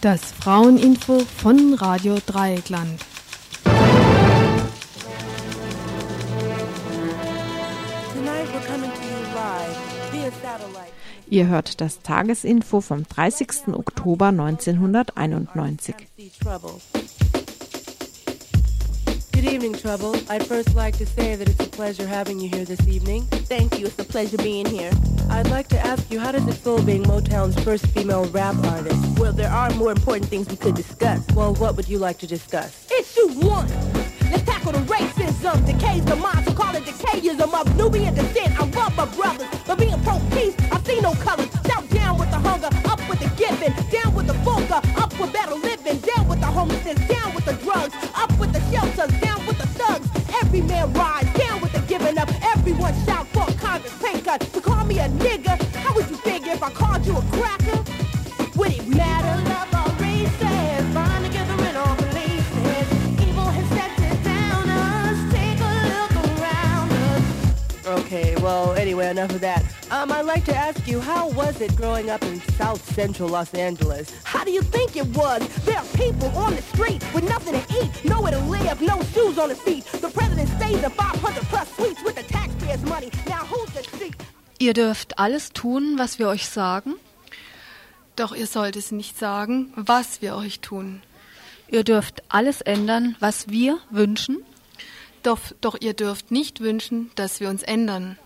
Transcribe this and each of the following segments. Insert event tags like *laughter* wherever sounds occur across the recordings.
Das Fraueninfo von Radio Dreieckland. Ihr hört das Tagesinfo vom 30. Oktober 1991. Good evening, Trouble. I'd first like to say that it's a pleasure having you here this evening. Thank you. It's a pleasure being here. I'd like to ask you, how does it feel being Motown's first female rap artist? Well, there are more important things we could discuss. Well, what would you like to discuss? Issue one. Let's tackle the racism, decays the mind, so call it decayism of Nubian descent. I love my brothers, but being pro-peace, I see no colors. Shout down with the hunger, up with the giving, down with the vulgar, up with better Every man rise, down with the giving up. Everyone shout for Congress pay cut. To call me a nigga, how would you figure if I called you a cracker? Would it matter? Okay, well, anyway, enough of that. Um, I'd like to ask you, how was it growing up in South Central Los Angeles? How do you think it was? There are people on the street with nothing to eat, nowhere to live, no shoes on his feet. The president stays in 500 plus suites with the taxpayers' money. Now who's the seat? Ihr dürft alles tun, was wir euch sagen. Doch ihr sollt es nicht sagen, was wir euch tun. Ihr dürft alles ändern, was wir wünschen. Doch, doch ihr dürft nicht wünschen, dass wir uns ändern.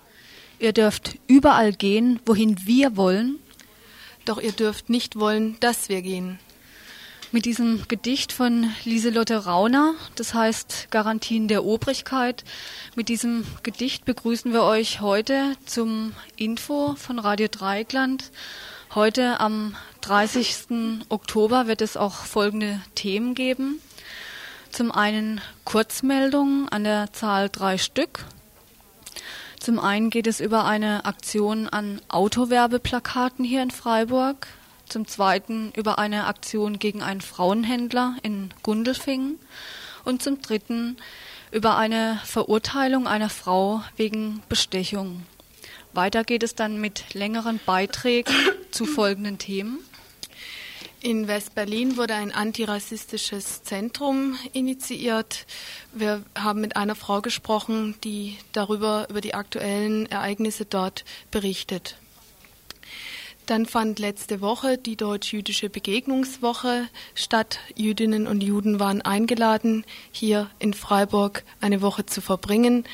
Ihr dürft überall gehen, wohin wir wollen. Doch ihr dürft nicht wollen, dass wir gehen. Mit diesem Gedicht von Lieselotte Rauner, das heißt Garantien der Obrigkeit, mit diesem Gedicht begrüßen wir euch heute zum Info von Radio Dreieckland. Heute am 30. Oktober wird es auch folgende Themen geben. Zum einen Kurzmeldungen an der Zahl drei Stück. Zum einen geht es über eine Aktion an Autowerbeplakaten hier in Freiburg. Zum zweiten über eine Aktion gegen einen Frauenhändler in Gundelfingen. Und zum dritten über eine Verurteilung einer Frau wegen Bestechung. Weiter geht es dann mit längeren Beiträgen zu folgenden Themen. In West-Berlin wurde ein antirassistisches Zentrum initiiert. Wir haben mit einer Frau gesprochen, die darüber, über die aktuellen Ereignisse dort berichtet. Dann fand letzte Woche die deutsch-jüdische Begegnungswoche statt. Jüdinnen und Juden waren eingeladen, hier in Freiburg eine Woche zu verbringen.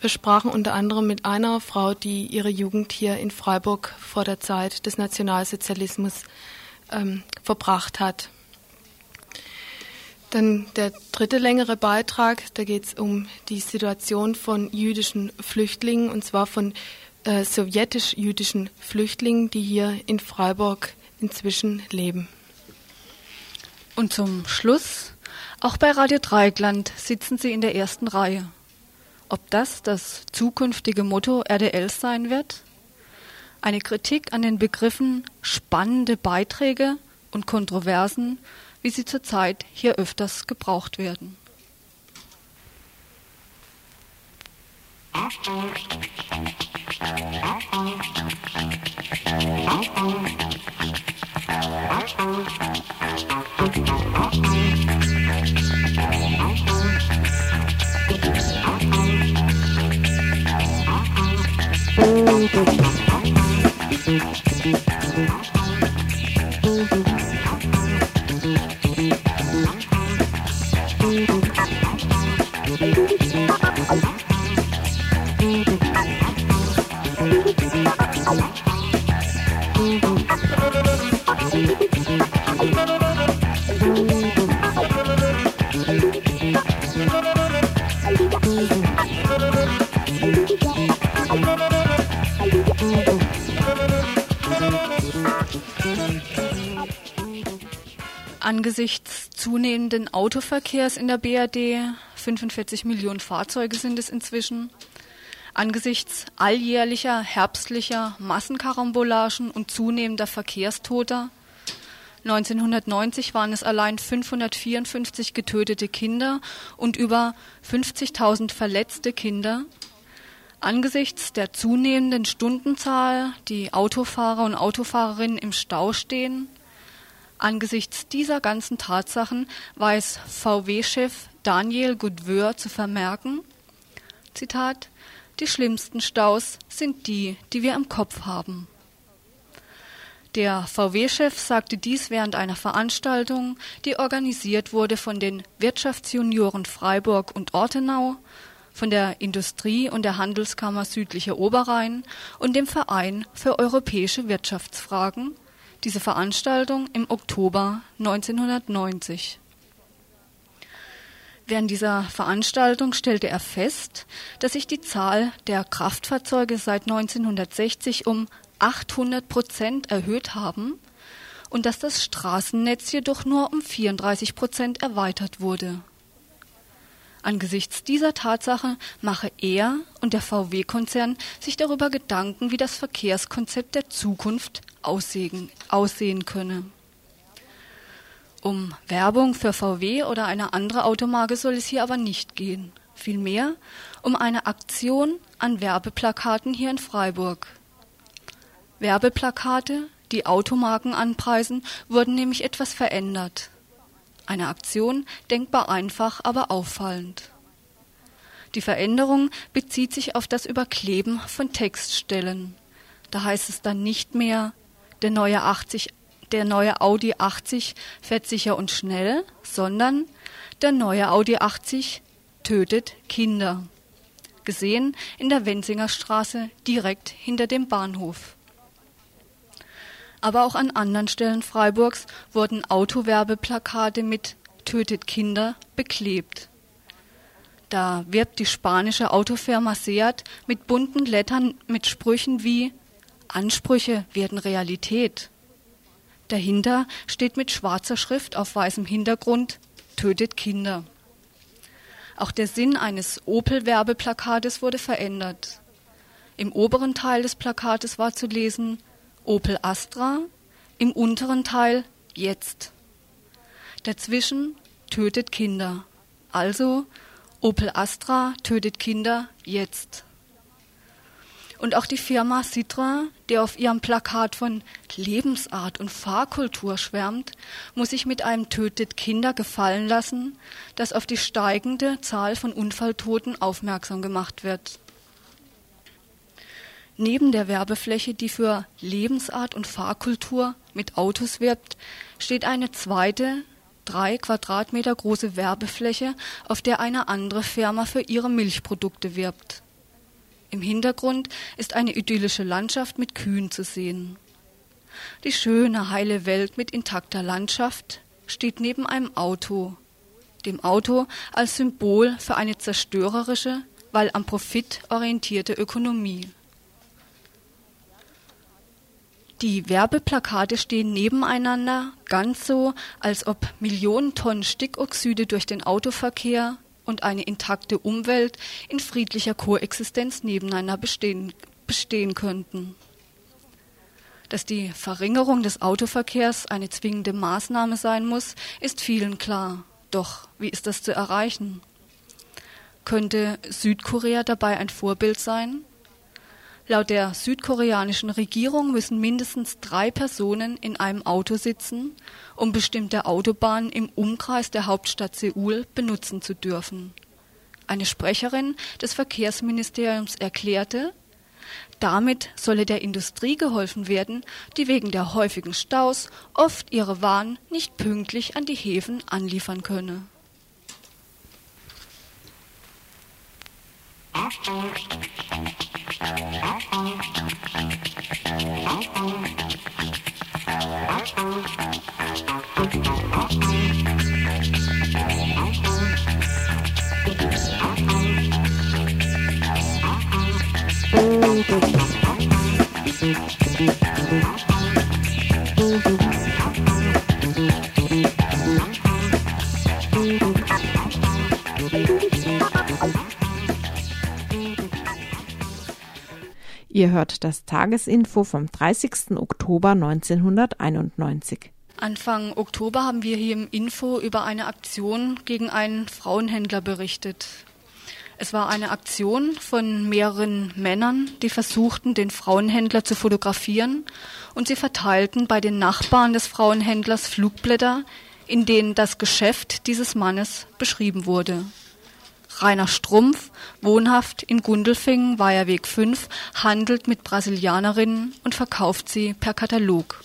Wir sprachen unter anderem mit einer Frau, die ihre Jugend hier in Freiburg vor der Zeit des Nationalsozialismus ähm, verbracht hat. Dann der dritte längere Beitrag, da geht es um die Situation von jüdischen Flüchtlingen, und zwar von äh, sowjetisch-jüdischen Flüchtlingen, die hier in Freiburg inzwischen leben. Und zum Schluss, auch bei Radio Dreieckland sitzen Sie in der ersten Reihe. Ob das das zukünftige Motto RDLs sein wird? Eine Kritik an den Begriffen spannende Beiträge und Kontroversen, wie sie zurzeit hier öfters gebraucht werden. Angesichts Autoverkehrs in der BRD, 45 Millionen Fahrzeuge sind es inzwischen, angesichts alljährlicher herbstlicher Massenkarambolagen und zunehmender Verkehrstoter, 1990 waren es allein 554 getötete Kinder und über 50.000 verletzte Kinder. Angesichts der zunehmenden Stundenzahl, die Autofahrer und Autofahrerinnen im Stau stehen, Angesichts dieser ganzen Tatsachen weiß VW-Chef Daniel Goodweur zu vermerken, Zitat, die schlimmsten Staus sind die, die wir im Kopf haben. Der VW-Chef sagte dies während einer Veranstaltung, die organisiert wurde von den Wirtschaftsjunioren Freiburg und Ortenau, von der Industrie- und der Handelskammer Südlicher Oberrhein und dem Verein für europäische Wirtschaftsfragen, diese Veranstaltung im Oktober 1990. Während dieser Veranstaltung stellte er fest, dass sich die Zahl der Kraftfahrzeuge seit 1960 um 800 Prozent erhöht haben und dass das Straßennetz jedoch nur um 34 Prozent erweitert wurde. Angesichts dieser Tatsache mache er und der VW-Konzern sich darüber Gedanken, wie das Verkehrskonzept der Zukunft aussehen, aussehen könne. Um Werbung für VW oder eine andere Automarke soll es hier aber nicht gehen. Vielmehr um eine Aktion an Werbeplakaten hier in Freiburg. Werbeplakate, die Automarken anpreisen, wurden nämlich etwas verändert. Eine Aktion denkbar einfach, aber auffallend. Die Veränderung bezieht sich auf das Überkleben von Textstellen. Da heißt es dann nicht mehr, der neue 80, der neue Audi 80 fährt sicher und schnell, sondern der neue Audi 80 tötet Kinder. Gesehen in der Wenzinger Straße direkt hinter dem Bahnhof aber auch an anderen Stellen Freiburgs wurden Autowerbeplakate mit Tötet Kinder beklebt. Da wirbt die spanische Autofirma Seat mit bunten Lettern mit Sprüchen wie Ansprüche werden Realität. Dahinter steht mit schwarzer Schrift auf weißem Hintergrund Tötet Kinder. Auch der Sinn eines Opel-Werbeplakates wurde verändert. Im oberen Teil des Plakates war zu lesen Opel Astra, im unteren Teil jetzt. Dazwischen tötet Kinder. Also Opel Astra tötet Kinder jetzt. Und auch die Firma Citra, die auf ihrem Plakat von Lebensart und Fahrkultur schwärmt, muss sich mit einem Tötet Kinder gefallen lassen, das auf die steigende Zahl von Unfalltoten aufmerksam gemacht wird. Neben der Werbefläche, die für Lebensart und Fahrkultur mit Autos wirbt, steht eine zweite, drei Quadratmeter große Werbefläche, auf der eine andere Firma für ihre Milchprodukte wirbt. Im Hintergrund ist eine idyllische Landschaft mit Kühen zu sehen. Die schöne, heile Welt mit intakter Landschaft steht neben einem Auto, dem Auto als Symbol für eine zerstörerische, weil am Profit orientierte Ökonomie. Die Werbeplakate stehen nebeneinander, ganz so, als ob Millionen Tonnen Stickoxide durch den Autoverkehr und eine intakte Umwelt in friedlicher Koexistenz nebeneinander bestehen, bestehen könnten. Dass die Verringerung des Autoverkehrs eine zwingende Maßnahme sein muss, ist vielen klar. Doch wie ist das zu erreichen? Könnte Südkorea dabei ein Vorbild sein? Laut der südkoreanischen Regierung müssen mindestens drei Personen in einem Auto sitzen, um bestimmte Autobahnen im Umkreis der Hauptstadt Seoul benutzen zu dürfen. Eine Sprecherin des Verkehrsministeriums erklärte, damit solle der Industrie geholfen werden, die wegen der häufigen Staus oft ihre Waren nicht pünktlich an die Häfen anliefern könne. Thank you. Ihr hört das Tagesinfo vom 30. Oktober 1991. Anfang Oktober haben wir hier im Info über eine Aktion gegen einen Frauenhändler berichtet. Es war eine Aktion von mehreren Männern, die versuchten, den Frauenhändler zu fotografieren und sie verteilten bei den Nachbarn des Frauenhändlers Flugblätter, in denen das Geschäft dieses Mannes beschrieben wurde. Rainer Strumpf, wohnhaft in Gundelfingen, Weiherweg 5, handelt mit Brasilianerinnen und verkauft sie per Katalog.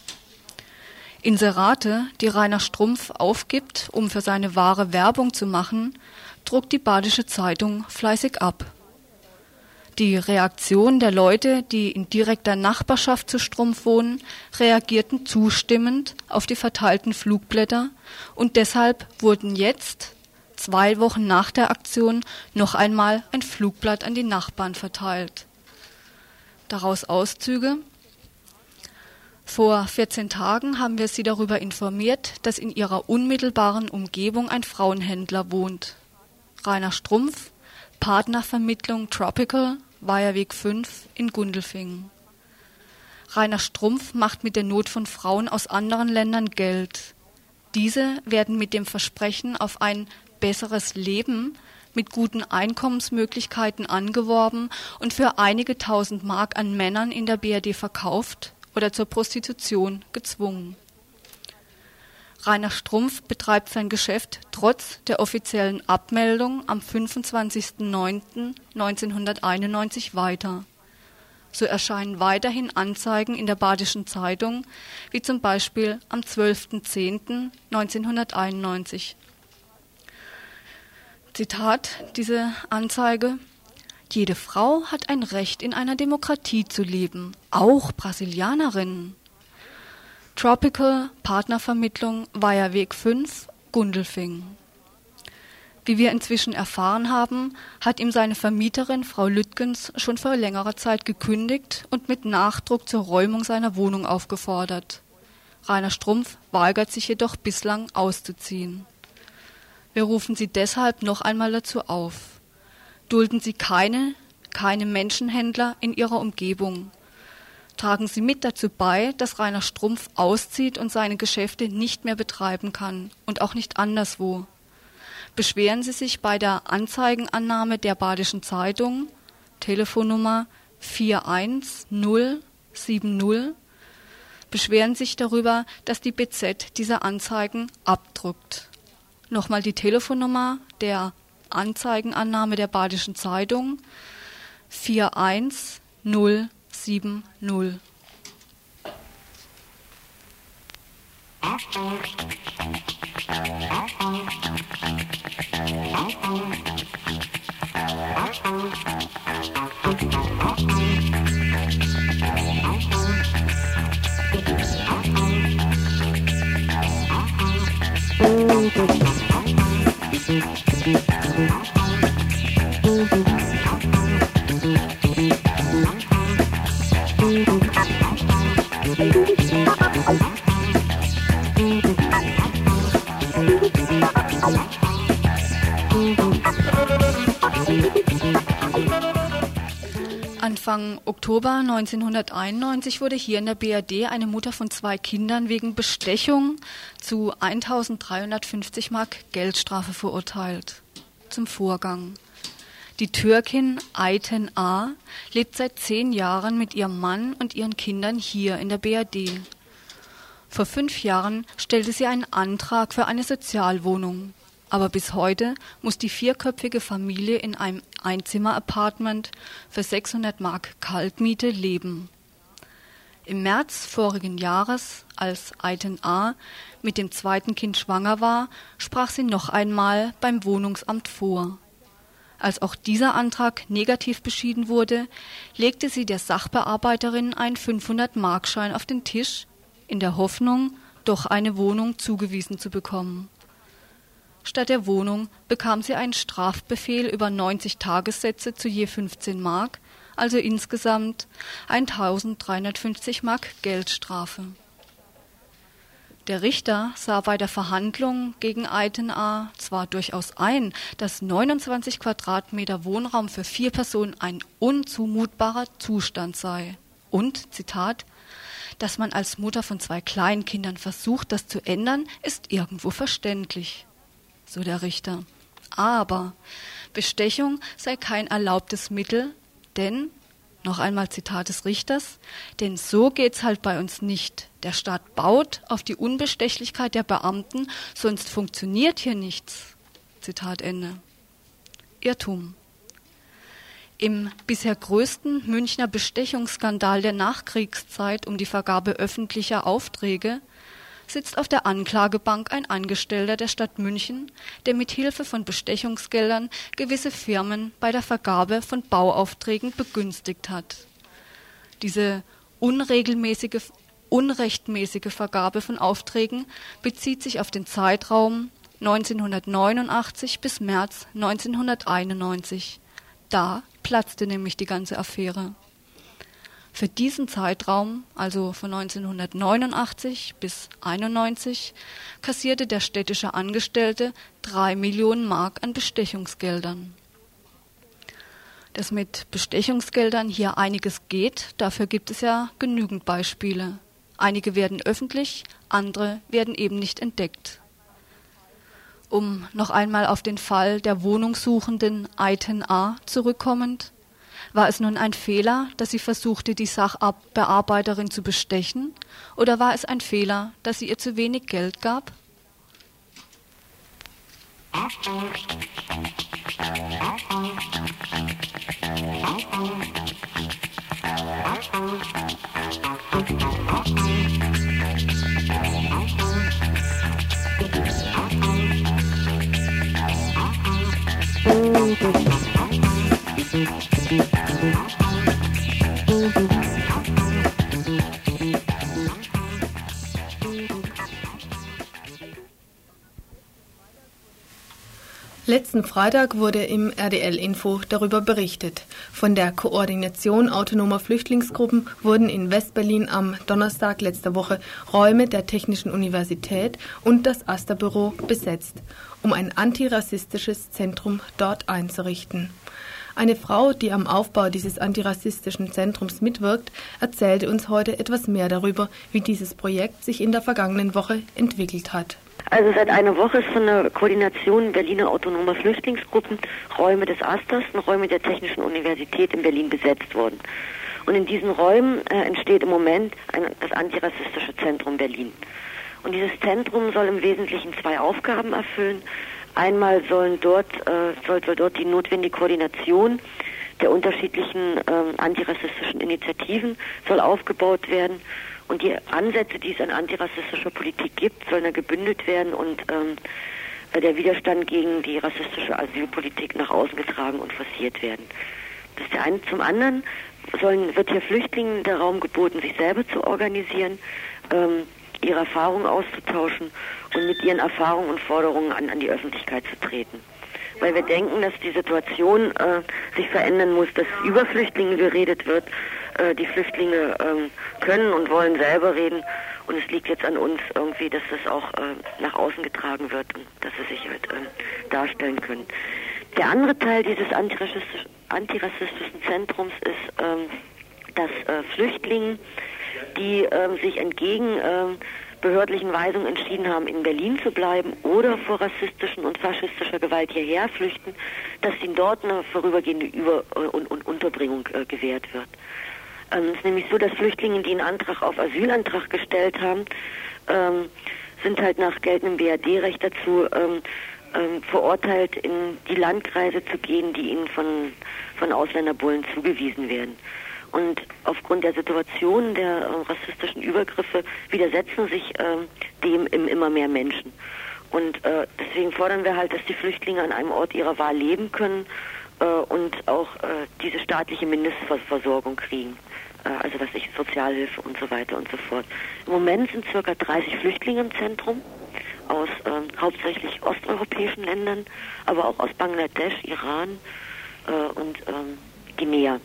Inserate, die Rainer Strumpf aufgibt, um für seine Ware Werbung zu machen, druckt die Badische Zeitung fleißig ab. Die Reaktion der Leute, die in direkter Nachbarschaft zu Strumpf wohnen, reagierten zustimmend auf die verteilten Flugblätter und deshalb wurden jetzt, zwei Wochen nach der Aktion, noch einmal ein Flugblatt an die Nachbarn verteilt. Daraus Auszüge. Vor 14 Tagen haben wir Sie darüber informiert, dass in Ihrer unmittelbaren Umgebung ein Frauenhändler wohnt. Rainer Strumpf, Partnervermittlung Tropical, Weiherweg 5 in Gundelfingen. Rainer Strumpf macht mit der Not von Frauen aus anderen Ländern Geld. Diese werden mit dem Versprechen auf ein besseres Leben mit guten Einkommensmöglichkeiten angeworben und für einige tausend Mark an Männern in der BRD verkauft oder zur Prostitution gezwungen. Rainer Strumpf betreibt sein Geschäft trotz der offiziellen Abmeldung am 25.09.1991 weiter. So erscheinen weiterhin Anzeigen in der Badischen Zeitung, wie zum Beispiel am 12.10.1991. Zitat, diese Anzeige. Jede Frau hat ein Recht, in einer Demokratie zu leben, auch Brasilianerinnen. Tropical Partnervermittlung Weiherweg 5, Gundelfing. Wie wir inzwischen erfahren haben, hat ihm seine Vermieterin Frau Lüttgens schon vor längerer Zeit gekündigt und mit Nachdruck zur Räumung seiner Wohnung aufgefordert. Rainer Strumpf weigert sich jedoch bislang auszuziehen. Wir rufen Sie deshalb noch einmal dazu auf. Dulden Sie keine, keine Menschenhändler in Ihrer Umgebung tragen Sie mit dazu bei, dass Rainer Strumpf auszieht und seine Geschäfte nicht mehr betreiben kann und auch nicht anderswo. Beschweren Sie sich bei der Anzeigenannahme der Badischen Zeitung, Telefonnummer 41070, beschweren sich darüber, dass die BZ diese Anzeigen abdruckt. Nochmal die Telefonnummer der Anzeigenannahme der Badischen Zeitung 41070. 7-0. *laughs* Anfang Oktober 1991 wurde hier in der BRD eine Mutter von zwei Kindern wegen Bestechung zu 1350 Mark Geldstrafe verurteilt. Zum Vorgang. Die Türkin Ayten A. lebt seit zehn Jahren mit ihrem Mann und ihren Kindern hier in der BRD. Vor fünf Jahren stellte sie einen Antrag für eine Sozialwohnung. Aber bis heute muss die vierköpfige Familie in einem Einzimmer-Apartment für 600 Mark Kaltmiete leben. Im März vorigen Jahres, als Aiten A. mit dem zweiten Kind schwanger war, sprach sie noch einmal beim Wohnungsamt vor. Als auch dieser Antrag negativ beschieden wurde, legte sie der Sachbearbeiterin einen 500-Markschein auf den Tisch, in der Hoffnung, doch eine Wohnung zugewiesen zu bekommen. Statt der Wohnung bekam sie einen Strafbefehl über 90 Tagessätze zu je 15 Mark, also insgesamt 1350 Mark Geldstrafe. Der Richter sah bei der Verhandlung gegen Aiten A. zwar durchaus ein, dass 29 Quadratmeter Wohnraum für vier Personen ein unzumutbarer Zustand sei. Und, Zitat, dass man als Mutter von zwei Kleinkindern versucht, das zu ändern, ist irgendwo verständlich so der Richter. Aber Bestechung sei kein erlaubtes Mittel, denn, noch einmal Zitat des Richters, denn so geht's halt bei uns nicht. Der Staat baut auf die Unbestechlichkeit der Beamten, sonst funktioniert hier nichts. Zitat Ende. Irrtum. Im bisher größten Münchner Bestechungsskandal der Nachkriegszeit um die Vergabe öffentlicher Aufträge sitzt auf der Anklagebank ein Angestellter der Stadt München, der mit Hilfe von Bestechungsgeldern gewisse Firmen bei der Vergabe von Bauaufträgen begünstigt hat. Diese unregelmäßige, unrechtmäßige Vergabe von Aufträgen bezieht sich auf den Zeitraum 1989 bis März 1991. Da platzte nämlich die ganze Affäre. Für diesen Zeitraum, also von 1989 bis 1991, kassierte der städtische Angestellte drei Millionen Mark an Bestechungsgeldern. Dass mit Bestechungsgeldern hier einiges geht, dafür gibt es ja genügend Beispiele. Einige werden öffentlich, andere werden eben nicht entdeckt. Um noch einmal auf den Fall der Wohnungssuchenden Aiten A zurückkommend, war es nun ein Fehler, dass sie versuchte, die Sachbearbeiterin zu bestechen, oder war es ein Fehler, dass sie ihr zu wenig Geld gab? *laughs* Letzten Freitag wurde im RDL-Info darüber berichtet. Von der Koordination autonomer Flüchtlingsgruppen wurden in Westberlin am Donnerstag letzter Woche Räume der Technischen Universität und das Asterbüro besetzt, um ein antirassistisches Zentrum dort einzurichten. Eine Frau, die am Aufbau dieses antirassistischen Zentrums mitwirkt, erzählte uns heute etwas mehr darüber, wie dieses Projekt sich in der vergangenen Woche entwickelt hat. Also seit einer Woche ist von der Koordination Berliner autonomer Flüchtlingsgruppen Räume des Asters und Räume der Technischen Universität in Berlin besetzt worden. Und in diesen Räumen äh, entsteht im Moment ein, das Antirassistische Zentrum Berlin. Und dieses Zentrum soll im Wesentlichen zwei Aufgaben erfüllen. Einmal sollen dort, äh, soll, soll dort die notwendige Koordination der unterschiedlichen ähm, antirassistischen Initiativen soll aufgebaut werden und die Ansätze, die es an antirassistischer Politik gibt, sollen da gebündelt werden und ähm, der Widerstand gegen die rassistische Asylpolitik nach außen getragen und forciert werden. Das ist der eine. Zum anderen sollen, wird hier Flüchtlingen der Raum geboten, sich selber zu organisieren, ähm, ihre Erfahrungen auszutauschen und mit ihren Erfahrungen und Forderungen an, an die Öffentlichkeit zu treten. Weil wir denken, dass die Situation äh, sich verändern muss, dass über Flüchtlinge geredet wird äh, die Flüchtlinge ähm, können und wollen selber reden. Und es liegt jetzt an uns irgendwie, dass das auch äh, nach außen getragen wird und dass sie sich halt äh, darstellen können. Der andere Teil dieses antirassistisch, antirassistischen Zentrums ist, ähm, dass äh, Flüchtlinge, die ähm, sich entgegen ähm, behördlichen Weisungen entschieden haben, in Berlin zu bleiben oder vor rassistischen und faschistischer Gewalt hierher flüchten, dass ihnen dort eine vorübergehende Über- und, und Unterbringung äh, gewährt wird. Ähm, es ist nämlich so, dass Flüchtlinge, die einen Antrag auf Asylantrag gestellt haben, ähm, sind halt nach geltendem BRD-Recht dazu ähm, ähm, verurteilt, in die Landkreise zu gehen, die ihnen von, von Ausländerbullen zugewiesen werden. Und aufgrund der Situation der äh, rassistischen Übergriffe widersetzen sich äh, dem im immer mehr Menschen. Und äh, deswegen fordern wir halt, dass die Flüchtlinge an einem Ort ihrer Wahl leben können äh, und auch äh, diese staatliche Mindestversorgung kriegen. Äh, also was ich, Sozialhilfe und so weiter und so fort. Im Moment sind circa 30 Flüchtlinge im Zentrum aus ähm, hauptsächlich osteuropäischen Ländern, aber auch aus Bangladesch, Iran äh, und ähm, Guinea.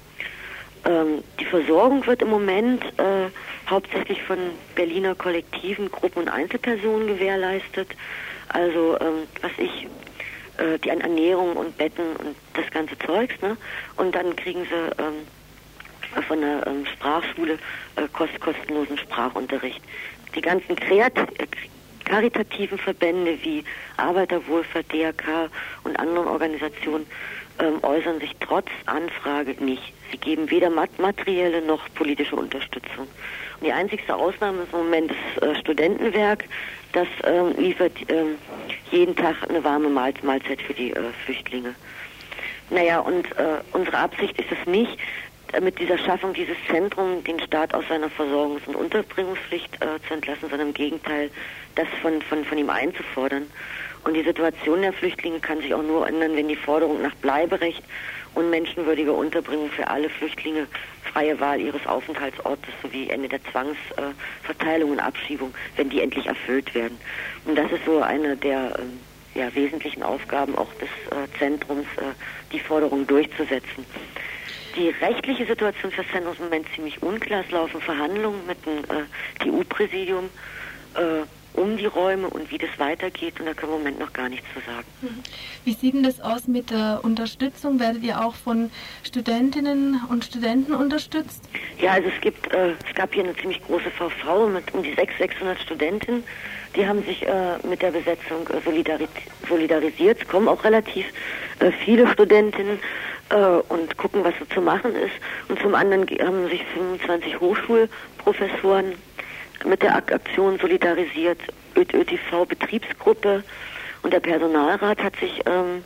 Ähm, die Versorgung wird im Moment äh, hauptsächlich von Berliner Kollektiven, Gruppen und Einzelpersonen gewährleistet. Also ähm, was ich, äh, die an Ernährung und Betten und das ganze Zeugs, ne? Und dann kriegen sie ähm, von der ähm, Sprachschule äh, kost kostenlosen Sprachunterricht. Die ganzen Kreat karitativen Verbände wie Arbeiterwohlfahrt, DRK und anderen Organisationen ähm, äußern sich trotz Anfrage nicht. Sie geben weder materielle noch politische Unterstützung. Und die einzigste Ausnahme ist im Moment das äh, Studentenwerk. Das ähm, liefert ähm, jeden Tag eine warme Mahl Mahlzeit für die äh, Flüchtlinge. Naja, und äh, unsere Absicht ist es nicht, äh, mit dieser Schaffung dieses Zentrums den Staat aus seiner Versorgungs- und Unterbringungspflicht äh, zu entlassen, sondern im Gegenteil, das von, von, von ihm einzufordern. Und die Situation der Flüchtlinge kann sich auch nur ändern, wenn die Forderung nach Bleiberecht und menschenwürdiger Unterbringung für alle Flüchtlinge, freie Wahl ihres Aufenthaltsortes sowie Ende der Zwangsverteilung und Abschiebung, wenn die endlich erfüllt werden. Und das ist so eine der äh, ja, wesentlichen Aufgaben auch des äh, Zentrums, äh, die Forderung durchzusetzen. Die rechtliche Situation für das Zentrum ist im Moment ziemlich unklar. Es laufen Verhandlungen mit dem äh, TU-Präsidium. Äh, um die Räume und wie das weitergeht. Und da können wir im Moment noch gar nichts zu sagen. Mhm. Wie sieht denn das aus mit der Unterstützung? Werdet ihr auch von Studentinnen und Studenten unterstützt? Ja, also es gibt, äh, es gab hier eine ziemlich große VV mit um die 600, 600 Studentinnen. Die haben sich äh, mit der Besetzung äh, solidaris solidarisiert. Es kommen auch relativ äh, viele Studentinnen äh, und gucken, was so zu machen ist. Und zum anderen haben sich 25 Hochschulprofessoren mit der Aktion solidarisiert, ÖTV Betriebsgruppe und der Personalrat hat sich ähm,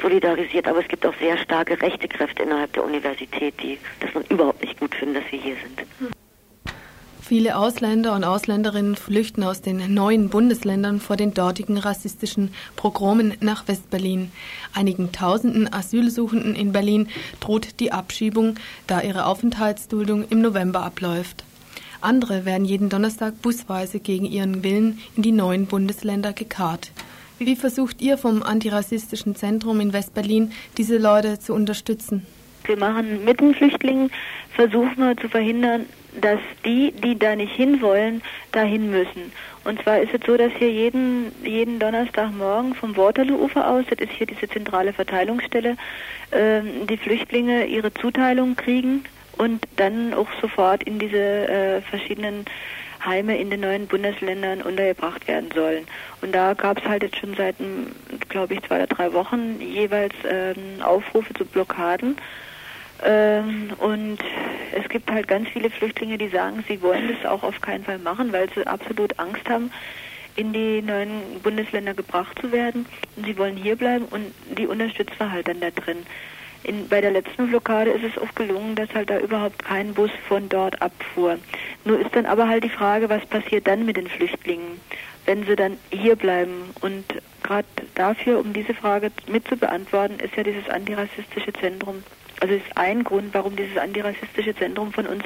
solidarisiert, aber es gibt auch sehr starke rechte Kräfte innerhalb der Universität, die das man überhaupt nicht gut finden, dass wir hier sind. Viele Ausländer und Ausländerinnen flüchten aus den neuen Bundesländern vor den dortigen rassistischen Progromen nach Westberlin. Einigen Tausenden Asylsuchenden in Berlin droht die Abschiebung, da ihre Aufenthaltsduldung im November abläuft. Andere werden jeden Donnerstag busweise gegen ihren Willen in die neuen Bundesländer gekarrt. Wie versucht ihr vom Antirassistischen Zentrum in Westberlin, diese Leute zu unterstützen? Wir machen mit den Flüchtlingen, versuchen wir zu verhindern, dass die, die da nicht hinwollen, dahin müssen. Und zwar ist es so, dass hier jeden, jeden Donnerstagmorgen vom Waterloo-Ufer aus, das ist hier diese zentrale Verteilungsstelle, äh, die Flüchtlinge ihre Zuteilung kriegen und dann auch sofort in diese äh, verschiedenen Heime in den neuen Bundesländern untergebracht werden sollen. Und da gab es halt jetzt schon seit, glaube ich, zwei oder drei Wochen jeweils ähm, Aufrufe zu Blockaden. Ähm, und es gibt halt ganz viele Flüchtlinge, die sagen, sie wollen das auch auf keinen Fall machen, weil sie absolut Angst haben, in die neuen Bundesländer gebracht zu werden. Und sie wollen hier bleiben und die unterstützen wir halt dann da drin. In, bei der letzten Blockade ist es oft gelungen, dass halt da überhaupt kein Bus von dort abfuhr. Nur ist dann aber halt die Frage, was passiert dann mit den Flüchtlingen, wenn sie dann hier bleiben. Und gerade dafür, um diese Frage mit zu beantworten, ist ja dieses antirassistische Zentrum, also ist ein Grund, warum dieses antirassistische Zentrum von uns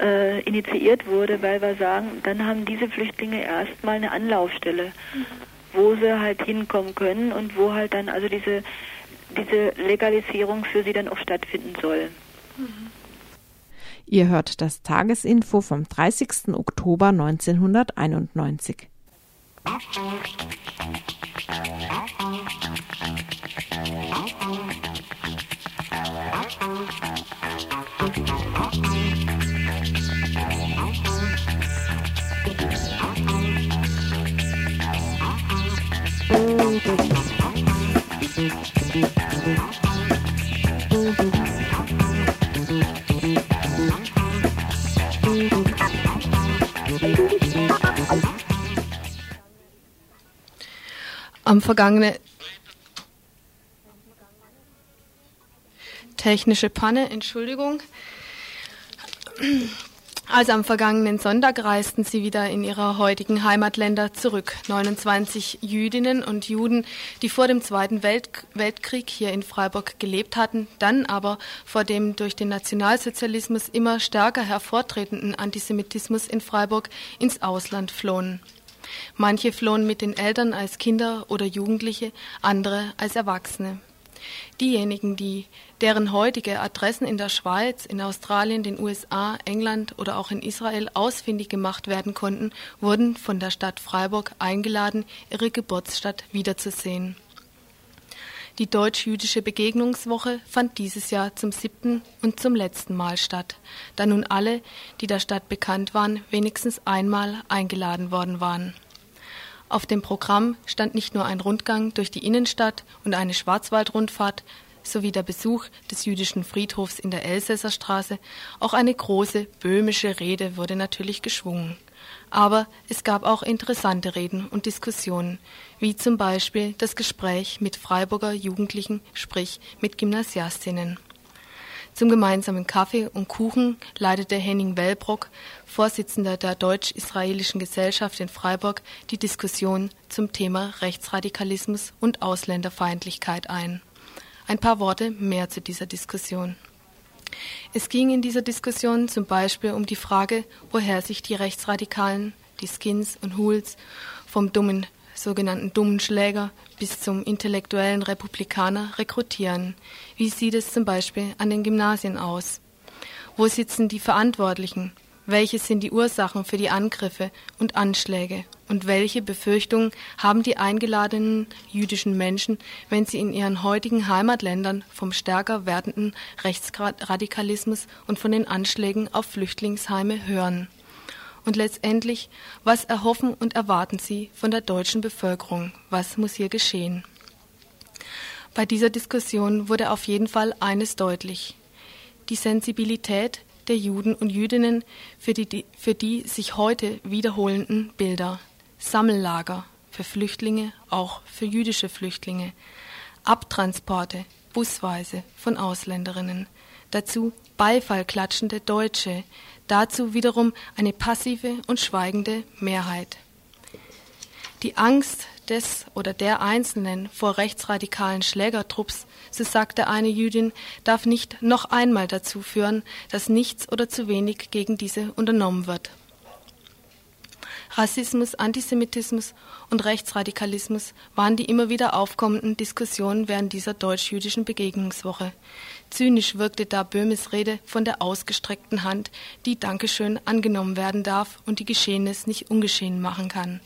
äh, initiiert wurde, weil wir sagen, dann haben diese Flüchtlinge erstmal eine Anlaufstelle, mhm. wo sie halt hinkommen können und wo halt dann also diese diese Legalisierung für sie dann auch stattfinden soll. Ihr hört das Tagesinfo vom 30. Oktober 1991. Am vergangenen technische Panne, Entschuldigung. Also am vergangenen Sonntag reisten sie wieder in ihre heutigen Heimatländer zurück. 29 Jüdinnen und Juden, die vor dem Zweiten Welt Weltkrieg hier in Freiburg gelebt hatten, dann aber vor dem durch den Nationalsozialismus immer stärker hervortretenden Antisemitismus in Freiburg ins Ausland flohen. Manche flohen mit den Eltern als Kinder oder Jugendliche, andere als Erwachsene. Diejenigen, die deren heutige Adressen in der Schweiz, in Australien, den USA, England oder auch in Israel ausfindig gemacht werden konnten, wurden von der Stadt Freiburg eingeladen, ihre Geburtsstadt wiederzusehen. Die deutsch-jüdische Begegnungswoche fand dieses Jahr zum siebten und zum letzten Mal statt, da nun alle, die der Stadt bekannt waren, wenigstens einmal eingeladen worden waren. Auf dem Programm stand nicht nur ein Rundgang durch die Innenstadt und eine Schwarzwaldrundfahrt sowie der Besuch des jüdischen Friedhofs in der Elsässerstraße, auch eine große böhmische Rede wurde natürlich geschwungen. Aber es gab auch interessante Reden und Diskussionen, wie zum Beispiel das Gespräch mit Freiburger Jugendlichen, sprich mit Gymnasiastinnen. Zum gemeinsamen Kaffee und Kuchen leitete Henning Wellbrock, Vorsitzender der Deutsch-Israelischen Gesellschaft in Freiburg, die Diskussion zum Thema Rechtsradikalismus und Ausländerfeindlichkeit ein. Ein paar Worte mehr zu dieser Diskussion. Es ging in dieser Diskussion zum Beispiel um die Frage, woher sich die Rechtsradikalen, die Skins und Hools, vom dummen sogenannten dummen Schläger bis zum intellektuellen Republikaner rekrutieren. Wie sieht es zum Beispiel an den Gymnasien aus? Wo sitzen die Verantwortlichen? Welche sind die Ursachen für die Angriffe und Anschläge? Und welche Befürchtungen haben die eingeladenen jüdischen Menschen, wenn sie in ihren heutigen Heimatländern vom stärker werdenden Rechtsradikalismus und von den Anschlägen auf Flüchtlingsheime hören? Und letztendlich, was erhoffen und erwarten Sie von der deutschen Bevölkerung? Was muss hier geschehen? Bei dieser Diskussion wurde auf jeden Fall eines deutlich. Die Sensibilität der Juden und Jüdinnen für die, für die sich heute wiederholenden Bilder. Sammellager für Flüchtlinge, auch für jüdische Flüchtlinge. Abtransporte, busweise von Ausländerinnen. Dazu beifallklatschende Deutsche, dazu wiederum eine passive und schweigende Mehrheit. Die Angst des oder der Einzelnen vor rechtsradikalen Schlägertrupps, so sagte eine Jüdin, darf nicht noch einmal dazu führen, dass nichts oder zu wenig gegen diese unternommen wird. Rassismus, Antisemitismus und Rechtsradikalismus waren die immer wieder aufkommenden Diskussionen während dieser deutsch-jüdischen Begegnungswoche. Zynisch wirkte da Böhmes Rede von der ausgestreckten Hand, die Dankeschön angenommen werden darf und die Geschehenes nicht ungeschehen machen kann.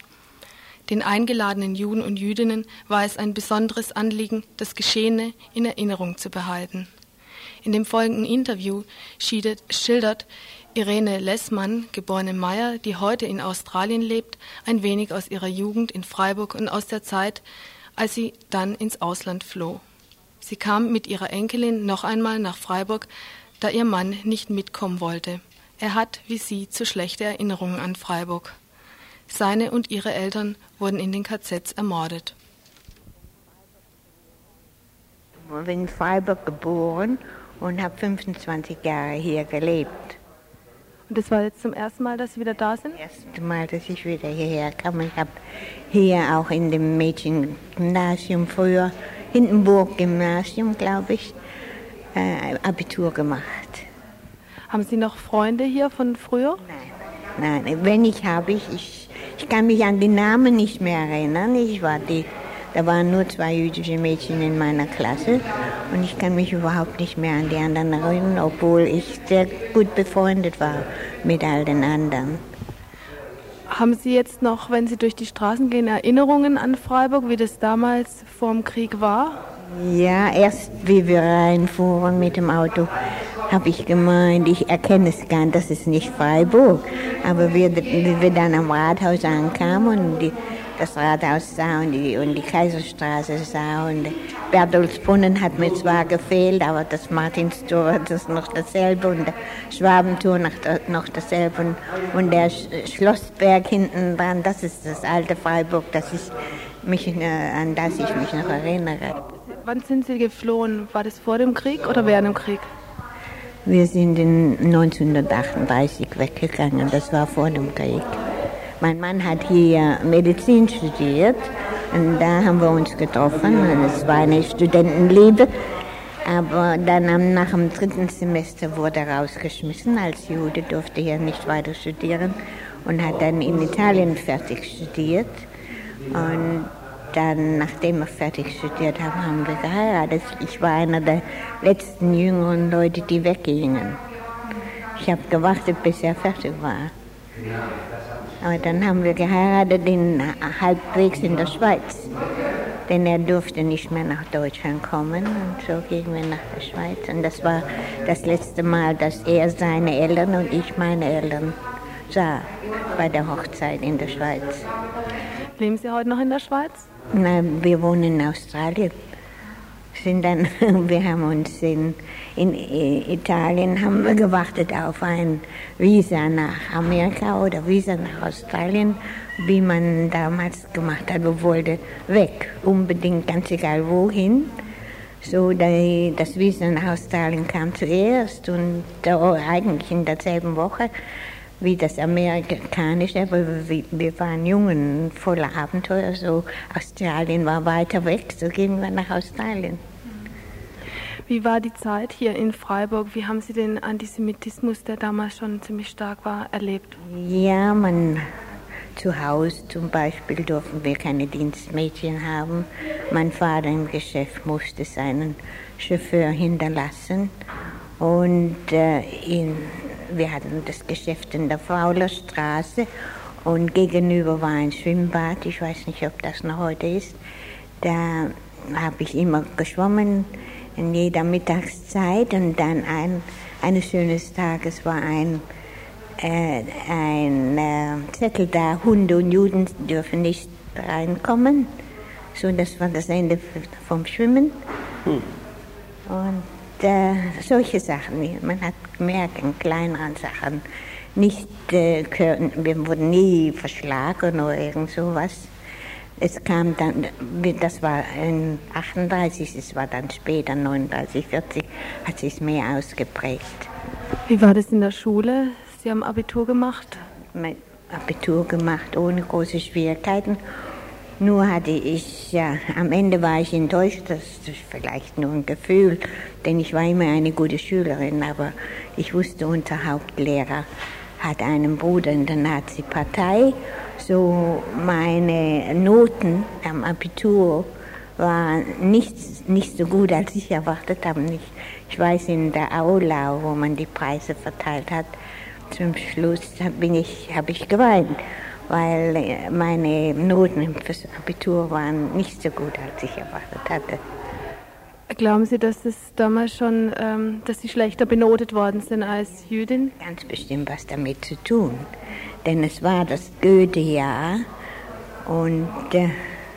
Den eingeladenen Juden und Jüdinnen war es ein besonderes Anliegen, das Geschehene in Erinnerung zu behalten. In dem folgenden Interview schildert Irene Lessmann, geborene Meyer, die heute in Australien lebt, ein wenig aus ihrer Jugend in Freiburg und aus der Zeit, als sie dann ins Ausland floh. Sie kam mit ihrer Enkelin noch einmal nach Freiburg, da ihr Mann nicht mitkommen wollte. Er hat, wie sie, zu schlechte Erinnerungen an Freiburg. Seine und ihre Eltern wurden in den KZs ermordet. Ich bin in Freiburg geboren und habe 25 Jahre hier gelebt. Und das war jetzt zum ersten Mal, dass Sie wieder da sind? Das erste Mal, dass ich wieder hierher kam. Ich habe hier auch in dem Mädchengymnasium früher, Hindenburg-Gymnasium, glaube ich, äh, Abitur gemacht. Haben Sie noch Freunde hier von früher? Nein, nein, wenn ich habe ich, ich, ich kann mich an die Namen nicht mehr erinnern. Ich war die da waren nur zwei jüdische Mädchen in meiner Klasse und ich kann mich überhaupt nicht mehr an die anderen erinnern, obwohl ich sehr gut befreundet war mit all den anderen. Haben Sie jetzt noch, wenn Sie durch die Straßen gehen, Erinnerungen an Freiburg, wie das damals vor dem Krieg war? Ja, erst wie wir reinfuhren mit dem Auto, habe ich gemeint, ich erkenne es gar nicht, das ist nicht Freiburg. Aber wie wir dann am Rathaus ankamen und die das Rathaus sah und die, Kaiserstraße sah. Und Bertoldsbrunnen hat mir zwar gefehlt, aber das Martinstor ist noch dasselbe und der Schwabentor noch, noch dasselbe. Und, der Schlossberg hinten dran, das ist das alte Freiburg, das ich mich, äh, an das ich mich noch erinnere. Wann sind Sie geflohen? War das vor dem Krieg oder während dem Krieg? Wir sind in 1938 weggegangen, das war vor dem Krieg. Mein Mann hat hier Medizin studiert und da haben wir uns getroffen. Es war eine Studentenliebe. Aber dann nach dem dritten Semester wurde er rausgeschmissen. Als Jude durfte er nicht weiter studieren und hat dann in Italien fertig studiert. Und dann, nachdem wir fertig studiert haben, haben wir geheiratet. Ich war einer der letzten jüngeren Leute, die weggingen. Ich habe gewartet, bis er fertig war. Aber dann haben wir geheiratet in, halbwegs in der Schweiz. Denn er durfte nicht mehr nach Deutschland kommen und so gingen wir nach der Schweiz. Und das war das letzte Mal, dass er seine Eltern und ich meine Eltern sah bei der Hochzeit in der Schweiz. Leben Sie heute noch in der Schweiz? Nein, wir wohnen in Australien. Sind dann, *laughs* wir haben uns in, in Italien haben wir gewartet auf ein Visa nach Amerika oder Visa nach Australien, wie man damals gemacht hat. Wir wollten weg, unbedingt, ganz egal wohin. So, die, das Visa nach Australien kam zuerst und eigentlich in derselben Woche wie das amerikanische, aber wir, waren jung und voller Abenteuer, so Australien war weiter weg, so gingen wir nach Australien. Wie war die Zeit hier in Freiburg? Wie haben Sie den Antisemitismus, der damals schon ziemlich stark war, erlebt? Ja, man zu Hause zum Beispiel durften wir keine Dienstmädchen haben. Mein Vater im Geschäft musste seinen Chauffeur hinterlassen und äh, in, wir hatten das Geschäft in der Faulerstraße und gegenüber war ein Schwimmbad. Ich weiß nicht, ob das noch heute ist. Da habe ich immer geschwommen in jeder Mittagszeit und dann ein, eines schönen Tages war ein, äh, ein äh, Zettel da, Hunde und Juden dürfen nicht reinkommen. So, das war das Ende vom Schwimmen. Hm. Und äh, solche Sachen, man hat gemerkt, in kleineren Sachen, nicht, äh, wir wurden nie verschlagen oder irgend sowas. Es kam dann, das war in 38, es war dann später, 39, 40, hat sich mehr ausgeprägt. Wie war das in der Schule? Sie haben Abitur gemacht? Mein Abitur gemacht, ohne große Schwierigkeiten. Nur hatte ich, ja, am Ende war ich enttäuscht, das ist vielleicht nur ein Gefühl, denn ich war immer eine gute Schülerin, aber ich wusste, unser Hauptlehrer hat einen Bruder in der Nazi-Partei so meine Noten am Abitur waren nicht, nicht so gut, als ich erwartet habe. Ich, ich weiß, in der Aula, wo man die Preise verteilt hat, zum Schluss bin ich, habe ich geweint, weil meine Noten fürs Abitur waren nicht so gut, als ich erwartet hatte. Glauben Sie, dass es damals schon, ähm, dass Sie schlechter benotet worden sind als Jüdin? Ganz bestimmt was damit zu tun denn es war das Goethe-Jahr und äh,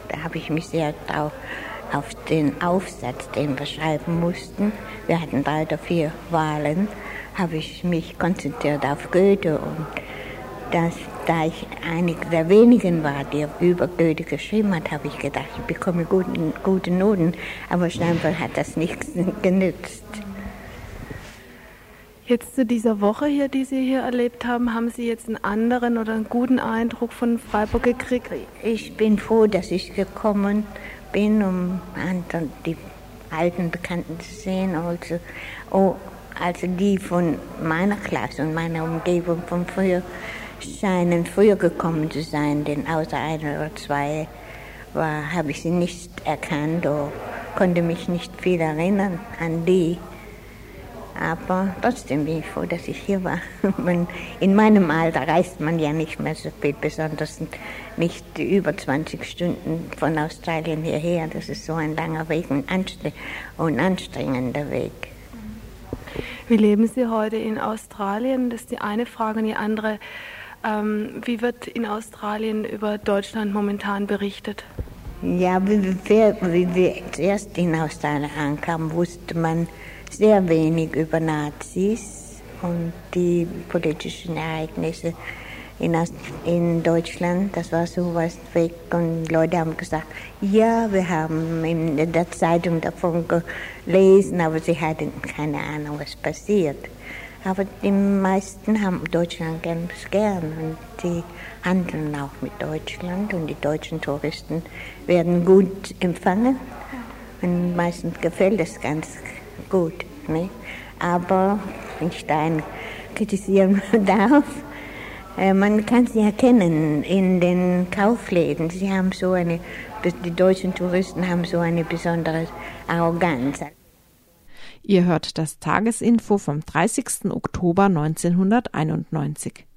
da habe ich mich sehr drauf auf den Aufsatz, den wir schreiben mussten. Wir hatten drei oder vier Wahlen, habe ich mich konzentriert auf Goethe und das, da ich einige der wenigen war, die über Goethe geschrieben hat, habe ich gedacht, ich bekomme gute, gute Noten, aber scheinbar hat das nichts genützt. Jetzt zu dieser Woche hier, die Sie hier erlebt haben, haben Sie jetzt einen anderen oder einen guten Eindruck von Freiburg gekriegt? Ich bin froh, dass ich gekommen bin, um die alten Bekannten zu sehen. Also, oh, also die von meiner Klasse und meiner Umgebung von früher scheinen früher gekommen zu sein, denn außer einer oder zwei habe ich sie nicht erkannt oder konnte mich nicht viel erinnern an die. Aber trotzdem bin ich froh, dass ich hier war. *laughs* In meinem Alter reist man ja nicht mehr so viel, besonders nicht über 20 Stunden von Australien hierher. Das ist so ein langer Weg und anstrengender Weg. Wie leben Sie heute in Australien? Das ist die eine Frage. Und die andere, ähm, wie wird in Australien über Deutschland momentan berichtet? Ja, wie wir, wie wir zuerst in Australien ankamen, wusste man, sehr wenig über Nazis und die politischen Ereignisse in, in Deutschland. Das war so was weg und Leute haben gesagt, ja, wir haben in der Zeitung davon gelesen, aber sie hatten keine Ahnung, was passiert. Aber die meisten haben Deutschland ganz gern und die handeln auch mit Deutschland und die deutschen Touristen werden gut empfangen und meistens gefällt es ganz gut. Ne? Aber wenn ich da kritisieren *laughs* darf, äh, man kann sie erkennen in den Kaufläden. Sie haben so eine, die deutschen Touristen haben so eine besondere Arroganz. Ihr hört das Tagesinfo vom 30. Oktober 1991.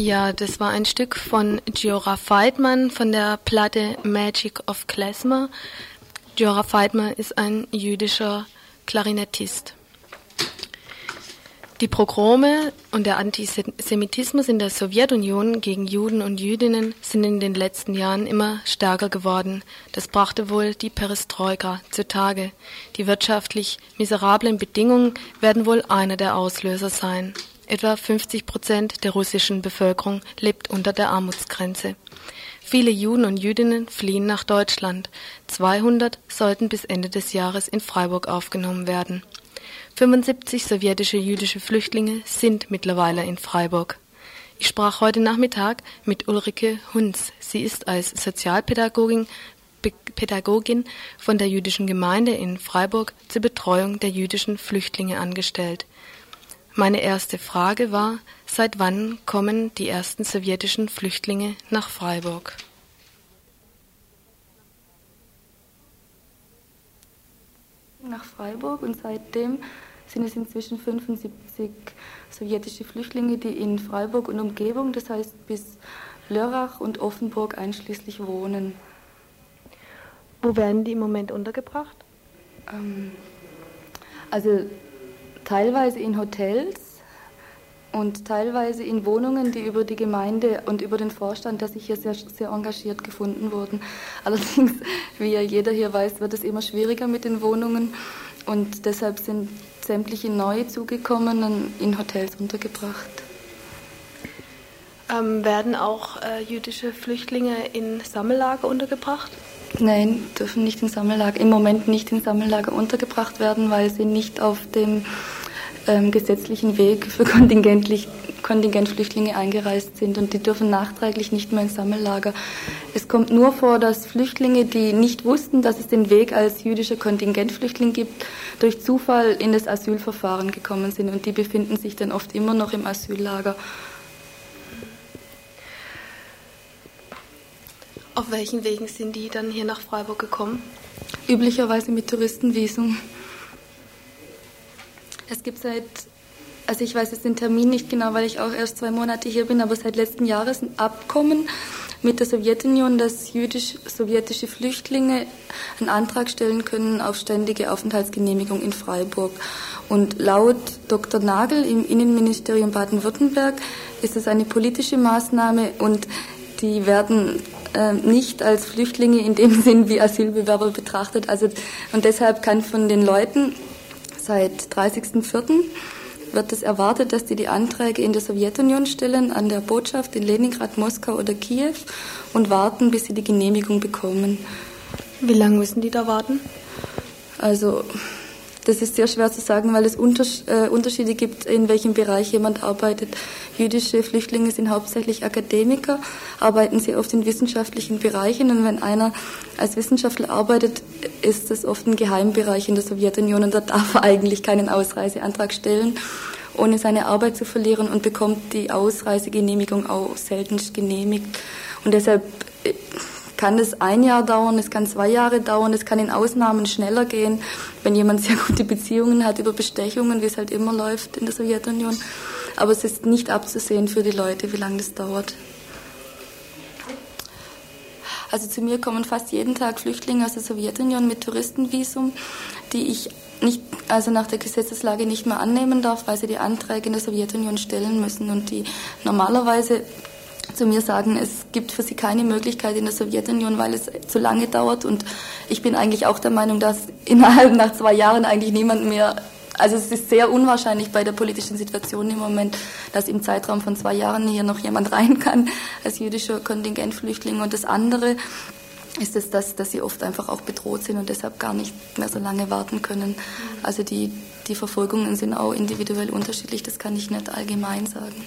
Ja, das war ein Stück von Giora Feidmann von der Platte Magic of Klezmer. Giora Feidmann ist ein jüdischer Klarinettist. Die Pogrome und der Antisemitismus in der Sowjetunion gegen Juden und Jüdinnen sind in den letzten Jahren immer stärker geworden. Das brachte wohl die Perestroika zutage. Die wirtschaftlich miserablen Bedingungen werden wohl einer der Auslöser sein. Etwa 50 Prozent der russischen Bevölkerung lebt unter der Armutsgrenze. Viele Juden und Jüdinnen fliehen nach Deutschland. 200 sollten bis Ende des Jahres in Freiburg aufgenommen werden. 75 sowjetische jüdische Flüchtlinge sind mittlerweile in Freiburg. Ich sprach heute Nachmittag mit Ulrike Hunz. Sie ist als Sozialpädagogin Pädagogin von der jüdischen Gemeinde in Freiburg zur Betreuung der jüdischen Flüchtlinge angestellt. Meine erste Frage war, seit wann kommen die ersten sowjetischen Flüchtlinge nach Freiburg? Nach Freiburg und seitdem sind es inzwischen 75 sowjetische Flüchtlinge, die in Freiburg und Umgebung, das heißt bis Lörrach und Offenburg einschließlich wohnen. Wo werden die im Moment untergebracht? Ähm, also teilweise in Hotels und teilweise in Wohnungen, die über die Gemeinde und über den Vorstand, der sich hier sehr, sehr engagiert gefunden wurden. *laughs* Allerdings, wie ja jeder hier weiß, wird es immer schwieriger mit den Wohnungen und deshalb sind sämtliche neu zugekommenen in Hotels untergebracht. Ähm, werden auch äh, jüdische Flüchtlinge in Sammellager untergebracht? Nein, dürfen nicht in Sammellager, im Moment nicht in Sammellager untergebracht werden, weil sie nicht auf dem ähm, gesetzlichen Weg für Kontingentflüchtlinge eingereist sind und die dürfen nachträglich nicht mehr ins Sammellager. Es kommt nur vor, dass Flüchtlinge, die nicht wussten, dass es den Weg als jüdischer Kontingentflüchtling gibt, durch Zufall in das Asylverfahren gekommen sind und die befinden sich dann oft immer noch im Asyllager. Auf welchen Wegen sind die dann hier nach Freiburg gekommen? Üblicherweise mit Touristenvisum. Es gibt seit, also ich weiß jetzt den Termin nicht genau, weil ich auch erst zwei Monate hier bin, aber seit letzten Jahres ein Abkommen mit der Sowjetunion, dass jüdisch-sowjetische Flüchtlinge einen Antrag stellen können auf ständige Aufenthaltsgenehmigung in Freiburg. Und laut Dr. Nagel im Innenministerium Baden-Württemberg ist es eine politische Maßnahme und die werden äh, nicht als Flüchtlinge in dem *laughs* Sinn wie Asylbewerber betrachtet. Also, und deshalb kann von den Leuten Seit 30.04. wird es erwartet, dass die die Anträge in der Sowjetunion stellen, an der Botschaft in Leningrad, Moskau oder Kiew und warten, bis sie die Genehmigung bekommen. Wie lange müssen die da warten? Also das ist sehr schwer zu sagen, weil es äh, Unterschiede gibt, in welchem Bereich jemand arbeitet. Jüdische Flüchtlinge sind hauptsächlich Akademiker, arbeiten sie oft in wissenschaftlichen Bereichen und wenn einer als Wissenschaftler arbeitet, ist das oft ein Geheimbereich in der Sowjetunion und da darf er eigentlich keinen Ausreiseantrag stellen, ohne seine Arbeit zu verlieren und bekommt die Ausreisegenehmigung auch selten genehmigt. Und deshalb äh, kann es ein Jahr dauern, es kann zwei Jahre dauern, es kann in Ausnahmen schneller gehen, wenn jemand sehr gute Beziehungen hat über Bestechungen, wie es halt immer läuft in der Sowjetunion. Aber es ist nicht abzusehen für die Leute, wie lange das dauert. Also zu mir kommen fast jeden Tag Flüchtlinge aus der Sowjetunion mit Touristenvisum, die ich nicht, also nach der Gesetzeslage nicht mehr annehmen darf, weil sie die Anträge in der Sowjetunion stellen müssen und die normalerweise zu mir sagen, es gibt für sie keine Möglichkeit in der Sowjetunion, weil es zu lange dauert. Und ich bin eigentlich auch der Meinung, dass innerhalb nach zwei Jahren eigentlich niemand mehr, also es ist sehr unwahrscheinlich bei der politischen Situation im Moment, dass im Zeitraum von zwei Jahren hier noch jemand *laughs* rein kann als jüdischer Kontingentflüchtling. Und das andere ist es, dass, dass sie oft einfach auch bedroht sind und deshalb gar nicht mehr so lange warten können. Also die, die Verfolgungen sind auch individuell unterschiedlich, das kann ich nicht allgemein sagen.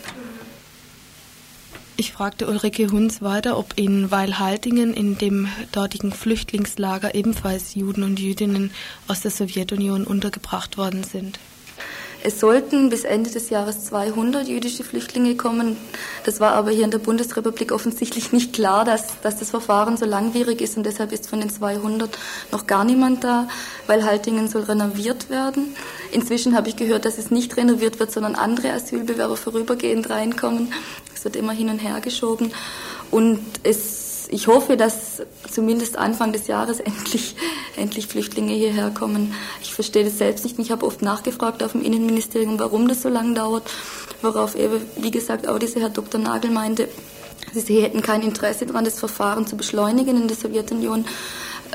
Ich fragte Ulrike Hunz weiter, ob in Weilhaltingen in dem dortigen Flüchtlingslager ebenfalls Juden und Jüdinnen aus der Sowjetunion untergebracht worden sind. Es sollten bis Ende des Jahres 200 jüdische Flüchtlinge kommen. Das war aber hier in der Bundesrepublik offensichtlich nicht klar, dass, dass das Verfahren so langwierig ist und deshalb ist von den 200 noch gar niemand da, weil Haltingen soll renoviert werden. Inzwischen habe ich gehört, dass es nicht renoviert wird, sondern andere Asylbewerber vorübergehend reinkommen. Es wird immer hin und her geschoben und es ich hoffe, dass zumindest Anfang des Jahres *laughs* endlich, endlich Flüchtlinge hierher kommen. Ich verstehe das selbst nicht. Ich habe oft nachgefragt auf dem Innenministerium, warum das so lange dauert, worauf eben, wie gesagt, auch dieser Herr Dr. Nagel meinte, sie hätten kein Interesse daran, das Verfahren zu beschleunigen in der Sowjetunion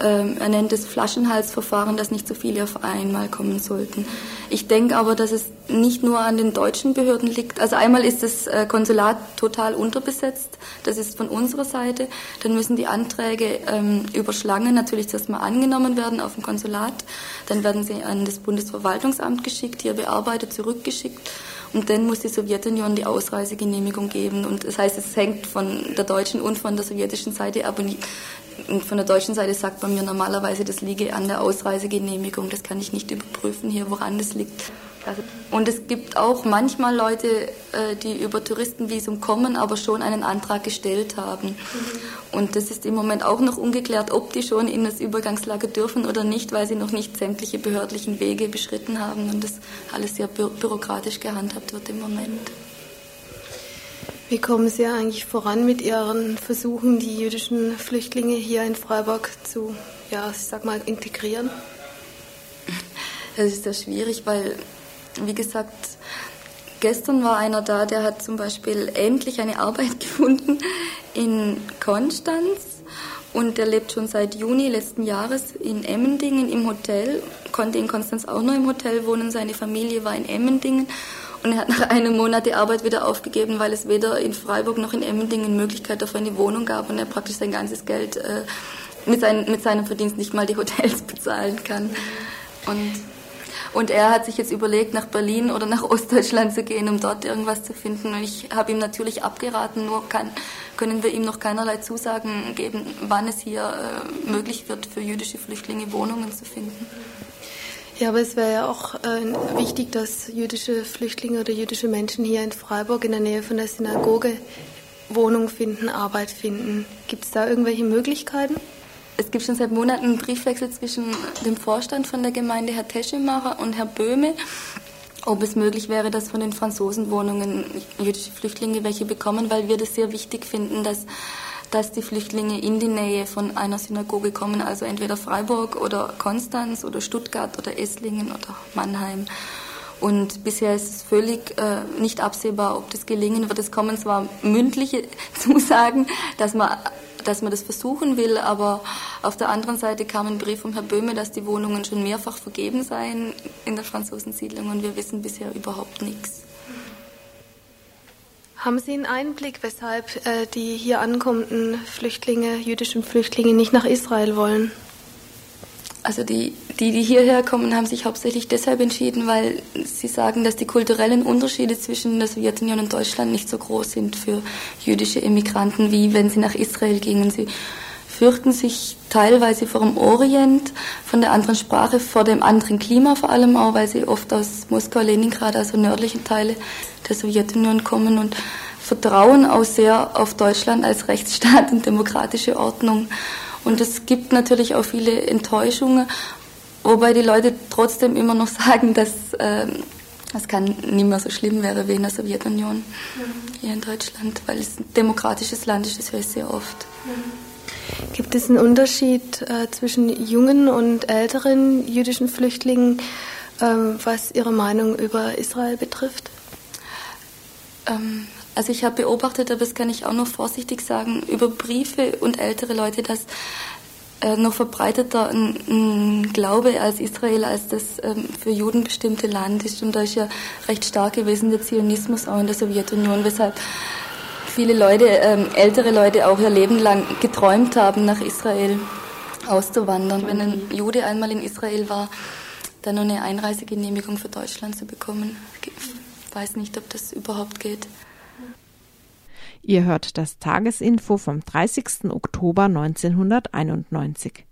er nennt es Flaschenhalsverfahren, dass nicht so viele auf einmal kommen sollten. Ich denke aber, dass es nicht nur an den deutschen Behörden liegt. Also einmal ist das äh, Konsulat total unterbesetzt. Das ist von unserer Seite. Dann müssen die Anträge ähm, über Schlangen natürlich zuerst mal angenommen werden auf dem Konsulat. Dann werden sie an das Bundesverwaltungsamt geschickt, hier bearbeitet, zurückgeschickt. Und dann muss die Sowjetunion die Ausreisegenehmigung geben. Und das heißt, es hängt von der deutschen und von der sowjetischen Seite ab. Und von der deutschen Seite sagt man mir normalerweise, das liege an der Ausreisegenehmigung. Das kann ich nicht überprüfen hier, woran das liegt. Also, und es gibt auch manchmal Leute, äh, die über Touristenvisum kommen, aber schon einen Antrag gestellt haben. Mhm. Und das ist im Moment auch noch ungeklärt, ob die schon in das Übergangslager dürfen oder nicht, weil sie noch nicht sämtliche behördlichen Wege beschritten haben und das alles sehr bü bürokratisch gehandhabt wird im Moment. Wie kommen Sie eigentlich voran mit Ihren Versuchen, die jüdischen Flüchtlinge hier in Freiburg zu, ja, ich sag mal, integrieren? Das ist sehr schwierig, weil, wie gesagt, gestern war einer da, der hat zum Beispiel endlich eine Arbeit *laughs* gefunden in Konstanz und der lebt schon seit Juni letzten Jahres in Emmendingen im Hotel, konnte in Konstanz auch nur im Hotel wohnen, seine Familie war in Emmendingen und er hat nach einem Monat die Arbeit wieder aufgegeben, weil es weder in Freiburg noch in Emmendingen Möglichkeit auf eine Wohnung gab und er praktisch sein ganzes Geld äh, mit, sein, mit seinem Verdienst nicht mal die Hotels *laughs* bezahlen kann. Und, und er hat sich jetzt überlegt, nach Berlin oder nach Ostdeutschland zu gehen, um dort irgendwas zu finden. Und ich habe ihm natürlich abgeraten, nur kann, können wir ihm noch keinerlei Zusagen geben, wann es hier äh, möglich wird, für jüdische Flüchtlinge Wohnungen zu finden. Ja, aber es wäre ja auch äh, wichtig, dass jüdische Flüchtlinge oder jüdische Menschen hier in Freiburg in der Nähe von der Synagoge Wohnung finden, Arbeit finden. Gibt es da irgendwelche Möglichkeiten? Es gibt schon seit Monaten einen Briefwechsel zwischen dem Vorstand von der Gemeinde, Herr Teschemacher, und Herr Böhme, ob es möglich wäre, dass von den Franzosenwohnungen jüdische Flüchtlinge welche bekommen, weil wir das sehr wichtig finden, dass dass die Flüchtlinge in die Nähe von einer Synagoge kommen, also entweder Freiburg oder Konstanz oder Stuttgart oder Esslingen oder Mannheim. Und bisher ist es völlig äh, nicht absehbar, ob das gelingen wird. Es kommen zwar mündliche *laughs* Zusagen, dass man, dass man das versuchen will, aber auf der anderen Seite kam ein Brief vom Herrn Böhme, dass die Wohnungen schon mehrfach vergeben seien in der Franzosensiedlung und wir wissen bisher überhaupt nichts. Haben Sie einen Einblick, weshalb äh, die hier ankommenden Flüchtlinge, jüdischen Flüchtlinge, nicht nach Israel wollen? Also die, die, die hierher kommen, haben sich hauptsächlich deshalb entschieden, weil sie sagen, dass die kulturellen Unterschiede zwischen der Sowjetunion und Deutschland nicht so groß sind für jüdische Immigranten, wie wenn sie nach Israel gingen. Sie fürchten sich teilweise vor dem Orient, von der anderen Sprache, vor dem anderen Klima vor allem auch, weil sie oft aus Moskau, Leningrad, also nördlichen Teile der Sowjetunion kommen und vertrauen auch sehr auf Deutschland als Rechtsstaat und demokratische Ordnung. Und es gibt natürlich auch viele Enttäuschungen, wobei die Leute trotzdem immer noch *laughs* sagen, dass äh, es kann nicht mehr so schlimm wäre wie in der Sowjetunion hier in Deutschland, weil es ein demokratisches Land ist, das höre ich sehr oft. Gibt es einen Unterschied äh, zwischen jungen und älteren jüdischen Flüchtlingen, ähm, was ihre Meinung über Israel betrifft? Ähm, also ich habe beobachtet, aber das kann ich auch noch vorsichtig sagen, über Briefe und ältere Leute, dass äh, noch verbreiteter ein, ein, Glaube als Israel als das ähm, für Juden bestimmte Land ist. Und da ist ja recht stark gewesen der Zionismus auch in der Sowjetunion, weshalb viele Leute, ähm, ältere Leute auch ihr Leben lang geträumt haben, nach Israel auszuwandern. Wenn ein Jude einmal in Israel war, dann noch eine Einreisegenehmigung für Deutschland zu bekommen. Ich weiß nicht, ob das überhaupt geht. Ihr hört das Tagesinfo vom 30. Oktober 1991.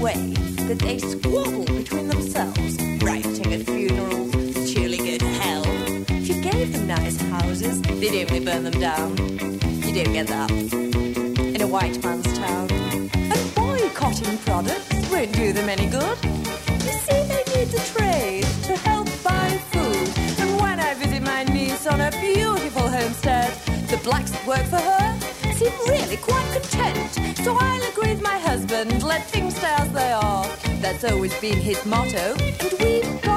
Way that they squabble between themselves, rioting at funerals, cheerleading to hell. If you gave them nice houses, they'd only burn them down. You don't get that in a white man's town. And boycotting products won't do them any good. You see, they need the trade to help buy food. And when I visit my niece on a beautiful homestead, the blacks work for her really quite content. So I'll agree with my husband, let things stay as they are. That's always been his motto, and we've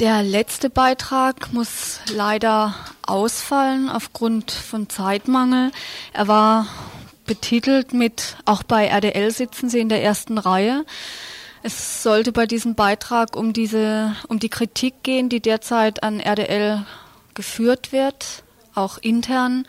Der letzte Beitrag muss leider ausfallen aufgrund von Zeitmangel. Er war betitelt mit Auch bei RDL sitzen Sie in der ersten Reihe. Es sollte bei diesem Beitrag um diese, um die Kritik gehen, die derzeit an RDL geführt wird, auch intern.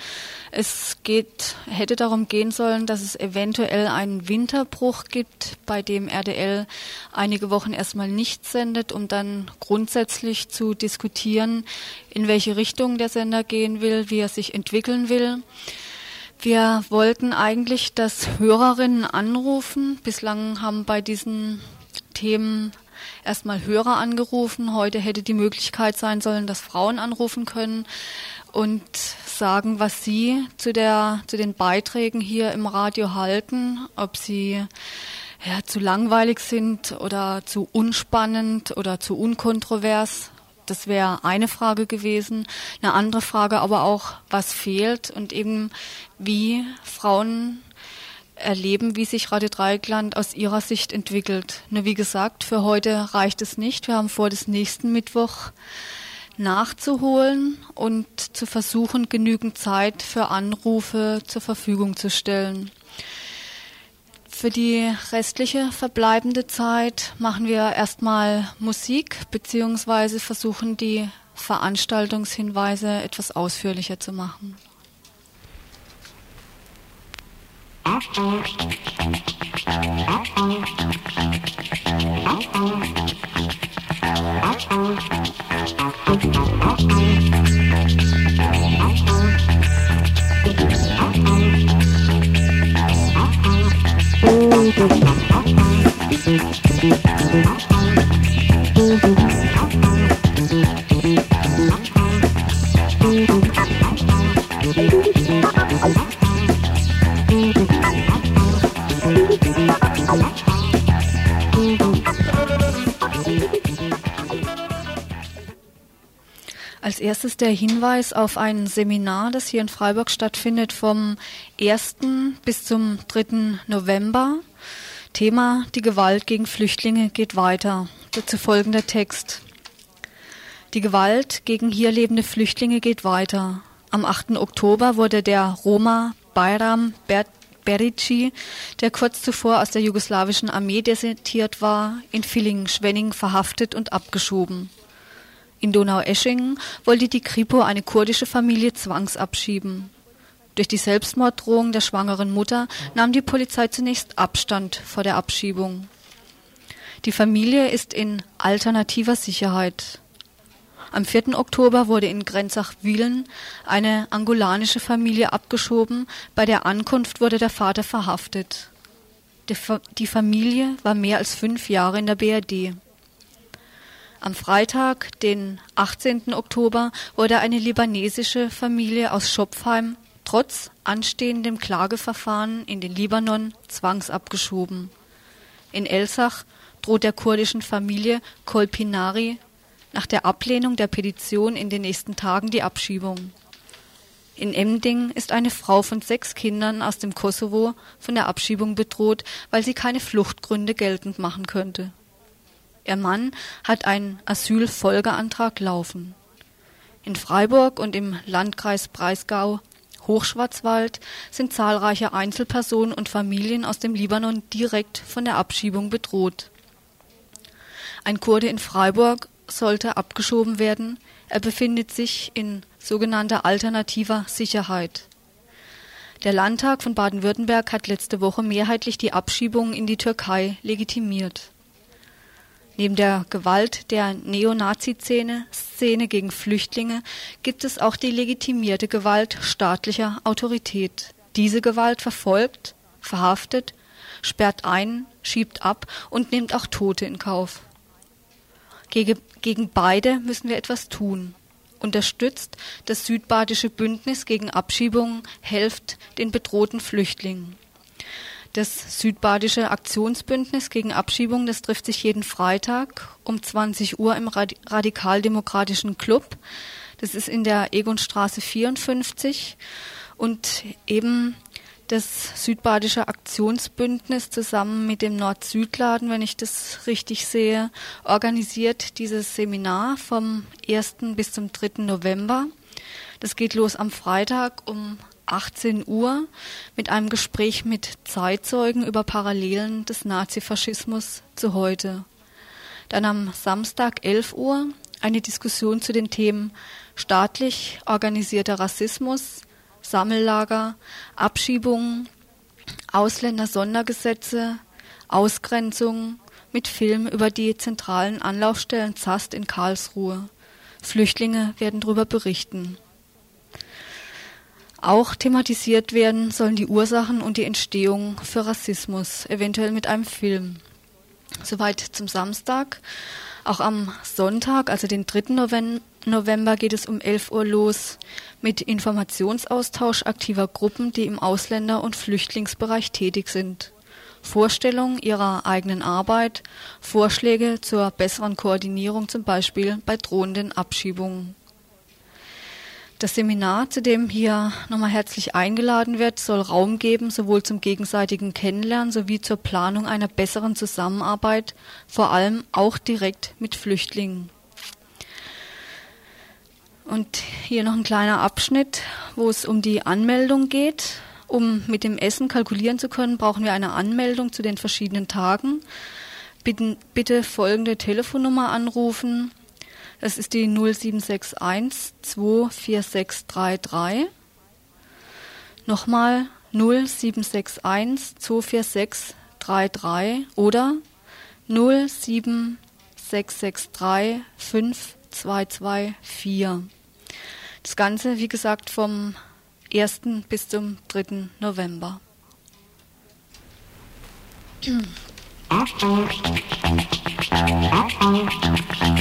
Es geht, hätte darum gehen sollen, dass es eventuell einen Winterbruch gibt, bei dem RDL einige Wochen erstmal nichts sendet, um dann grundsätzlich zu diskutieren, in welche Richtung der Sender gehen will, wie er sich entwickeln will. Wir wollten eigentlich, dass Hörerinnen anrufen. Bislang haben bei diesen Themen erstmal Hörer angerufen. Heute hätte die Möglichkeit sein sollen, dass Frauen anrufen können und sagen, was sie zu der, zu den Beiträgen hier im Radio halten, ob sie ja, zu langweilig sind oder zu unspannend oder zu unkontrovers. Das wäre eine Frage gewesen. Eine andere Frage aber auch, was fehlt und eben wie Frauen erleben, wie sich Radio Dreieckland aus ihrer Sicht entwickelt. Nur wie gesagt, für heute reicht es nicht. Wir haben vor, das nächsten Mittwoch nachzuholen und zu versuchen, genügend Zeit für Anrufe zur Verfügung zu stellen. Für die restliche verbleibende Zeit machen wir erstmal Musik beziehungsweise versuchen die Veranstaltungshinweise etwas ausführlicher zu machen. Als erstes der Hinweis auf ein Seminar, das hier in Freiburg stattfindet vom 1. bis zum 3. November. Thema Die Gewalt gegen Flüchtlinge geht weiter. Dazu folgender Text. Die Gewalt gegen hier lebende Flüchtlinge geht weiter. Am 8. Oktober wurde der Roma Bayram Ber Berici, der kurz zuvor aus der jugoslawischen Armee desertiert war, in Villingen-Schwenning verhaftet und abgeschoben. In Donaueschingen wollte die Kripo eine kurdische Familie zwangsabschieben. Durch die Selbstmorddrohung der schwangeren Mutter nahm die Polizei zunächst Abstand vor der Abschiebung. Die Familie ist in alternativer Sicherheit. Am 4. Oktober wurde in Grenzach-Wielen eine angolanische Familie abgeschoben. Bei der Ankunft wurde der Vater verhaftet. Die, Fa die Familie war mehr als fünf Jahre in der BRD. Am Freitag, den 18. Oktober, wurde eine libanesische Familie aus Schopfheim trotz anstehendem Klageverfahren in den Libanon zwangsabgeschoben. In Elsach droht der kurdischen Familie Kolpinari nach der Ablehnung der Petition in den nächsten Tagen die Abschiebung. In Emding ist eine Frau von sechs Kindern aus dem Kosovo von der Abschiebung bedroht, weil sie keine Fluchtgründe geltend machen könnte. Ihr Mann hat einen Asylfolgeantrag laufen. In Freiburg und im Landkreis Breisgau Hochschwarzwald sind zahlreiche Einzelpersonen und Familien aus dem Libanon direkt von der Abschiebung bedroht. Ein Kurde in Freiburg sollte abgeschoben werden. Er befindet sich in sogenannter alternativer Sicherheit. Der Landtag von Baden-Württemberg hat letzte Woche mehrheitlich die Abschiebung in die Türkei legitimiert. Neben der Gewalt der Neonazi-Szene Szene gegen Flüchtlinge gibt es auch die legitimierte Gewalt staatlicher Autorität. Diese Gewalt verfolgt, verhaftet, sperrt ein, schiebt ab und nimmt auch Tote in Kauf. Gegen, gegen beide müssen wir etwas tun. Unterstützt das Südbadische Bündnis gegen Abschiebungen, helft den bedrohten Flüchtlingen. Das Südbadische Aktionsbündnis gegen Abschiebung, das trifft sich jeden Freitag um 20 Uhr im Radikaldemokratischen Club. Das ist in der Egonstraße 54 und eben das Südbadische Aktionsbündnis zusammen mit dem Nord-Süd-Laden, wenn ich das richtig sehe, organisiert dieses Seminar vom 1. bis zum 3. November. Das geht los am Freitag um 18 Uhr mit einem Gespräch mit Zeitzeugen über Parallelen des Nazifaschismus zu heute. Dann am Samstag 11 Uhr eine Diskussion zu den Themen staatlich organisierter Rassismus, Sammellager, Abschiebungen, Ausländer-Sondergesetze, Ausgrenzung mit Film über die zentralen Anlaufstellen ZAST in Karlsruhe. Flüchtlinge werden darüber berichten. Auch thematisiert werden sollen die Ursachen und die Entstehung für Rassismus, eventuell mit einem Film. Soweit zum Samstag. Auch am Sonntag, also den 3. November, geht es um 11 Uhr los mit Informationsaustausch aktiver Gruppen, die im Ausländer- und Flüchtlingsbereich tätig sind. Vorstellung ihrer eigenen Arbeit, Vorschläge zur besseren Koordinierung, zum Beispiel bei drohenden Abschiebungen. Das Seminar, zu dem hier nochmal herzlich eingeladen wird, soll Raum geben, sowohl zum gegenseitigen Kennenlernen sowie zur Planung einer besseren Zusammenarbeit, vor allem auch direkt mit Flüchtlingen. Und hier noch ein kleiner Abschnitt, wo es um die Anmeldung geht. Um mit dem Essen kalkulieren zu können, brauchen wir eine Anmeldung zu den verschiedenen Tagen. Bitte, bitte folgende Telefonnummer anrufen das ist die 0761 24633. Nochmal 0761 24633 oder 07663 5224. Das Ganze, wie gesagt, vom 1. bis zum 3. November. *clears throat*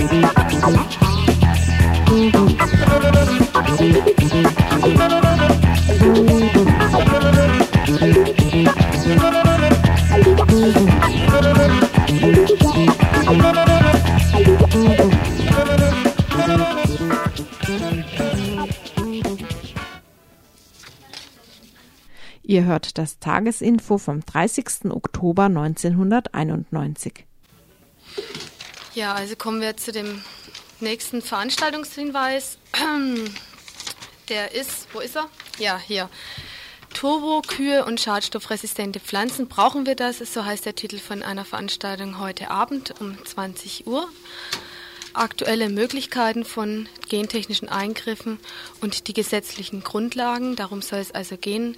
Ihr hört das Tagesinfo vom 30. Oktober 1991. Ja, also kommen wir zu dem nächsten Veranstaltungshinweis. *clears throat* Der ist, wo ist er? Ja, hier. Turbo, Kühe und schadstoffresistente Pflanzen. Brauchen wir das? So heißt der Titel von einer Veranstaltung heute Abend um 20 Uhr aktuelle Möglichkeiten von gentechnischen Eingriffen und die gesetzlichen Grundlagen. Darum soll es also gehen.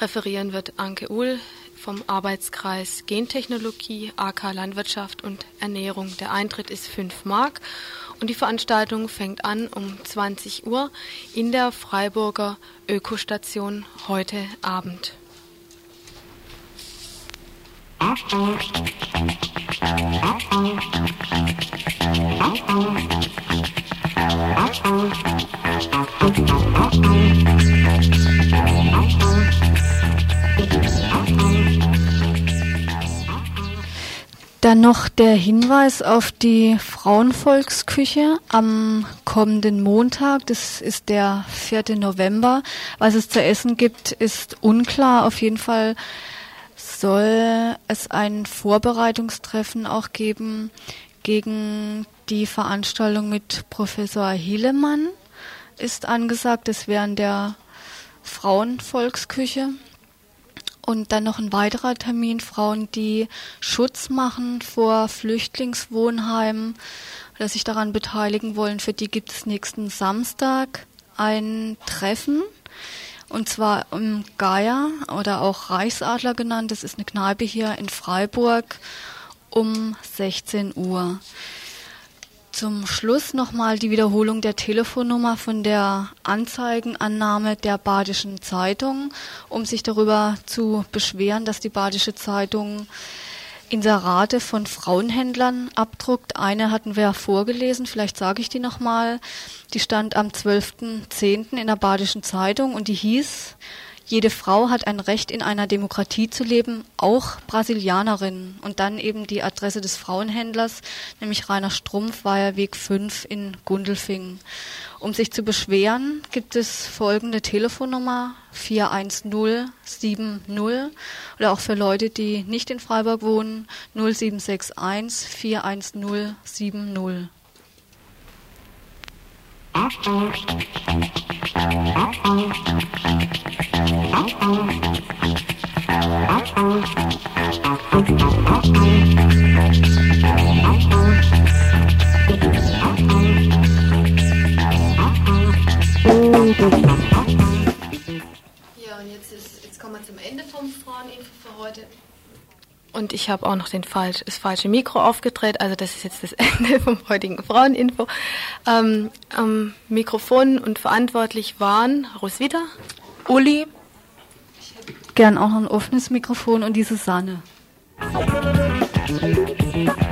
Referieren wird Anke Uhl vom Arbeitskreis Gentechnologie, AK Landwirtschaft und Ernährung. Der Eintritt ist 5 Mark und die Veranstaltung fängt an um 20 Uhr in der Freiburger Ökostation heute Abend. *laughs* Dann noch der Hinweis auf die Frauenvolksküche am kommenden Montag. Das ist der 4. November. Was es zu essen gibt, ist unklar. Auf jeden Fall soll es ein Vorbereitungstreffen auch geben gegen die Veranstaltung mit Professor Hielemann ist angesagt. Das wäre in der Frauenvolksküche. Und dann noch ein weiterer Termin, Frauen, die Schutz machen vor Flüchtlingswohnheimen oder sich daran beteiligen wollen. Für die gibt es nächsten Samstag ein Treffen. Und zwar im Geier oder auch Reichsadler genannt. Das ist eine Kneipe hier in Freiburg um 16 Uhr. Zum Schluss nochmal die Wiederholung der Telefonnummer von der Anzeigenannahme der Badischen Zeitung, um sich darüber zu beschweren, dass die Badische Zeitung Inserate von Frauenhändlern abdruckt. Eine hatten wir vorgelesen, vielleicht sage ich die nochmal. Die stand am 12.10. in der Badischen Zeitung und die hieß, jede Frau hat ein Recht, in einer Demokratie zu leben, auch Brasilianerin. Und dann eben die Adresse des Frauenhändlers, nämlich Rainer Strumpf, Weiherweg 5 in Gundelfingen. Um sich zu beschweren, gibt es folgende Telefonnummer 41070 oder auch für Leute, die nicht in Freiburg wohnen 0761 41070. Ja, und Und ich habe auch noch den falsch, das falsche Mikro aufgedreht, also das ist jetzt das *laughs* Ende vom heutigen Fraueninfo. Ähm, am Mikrofon und verantwortlich waren Roswitha, Uli, gern auch noch ein offenes Mikrofon und die Susanne. Thank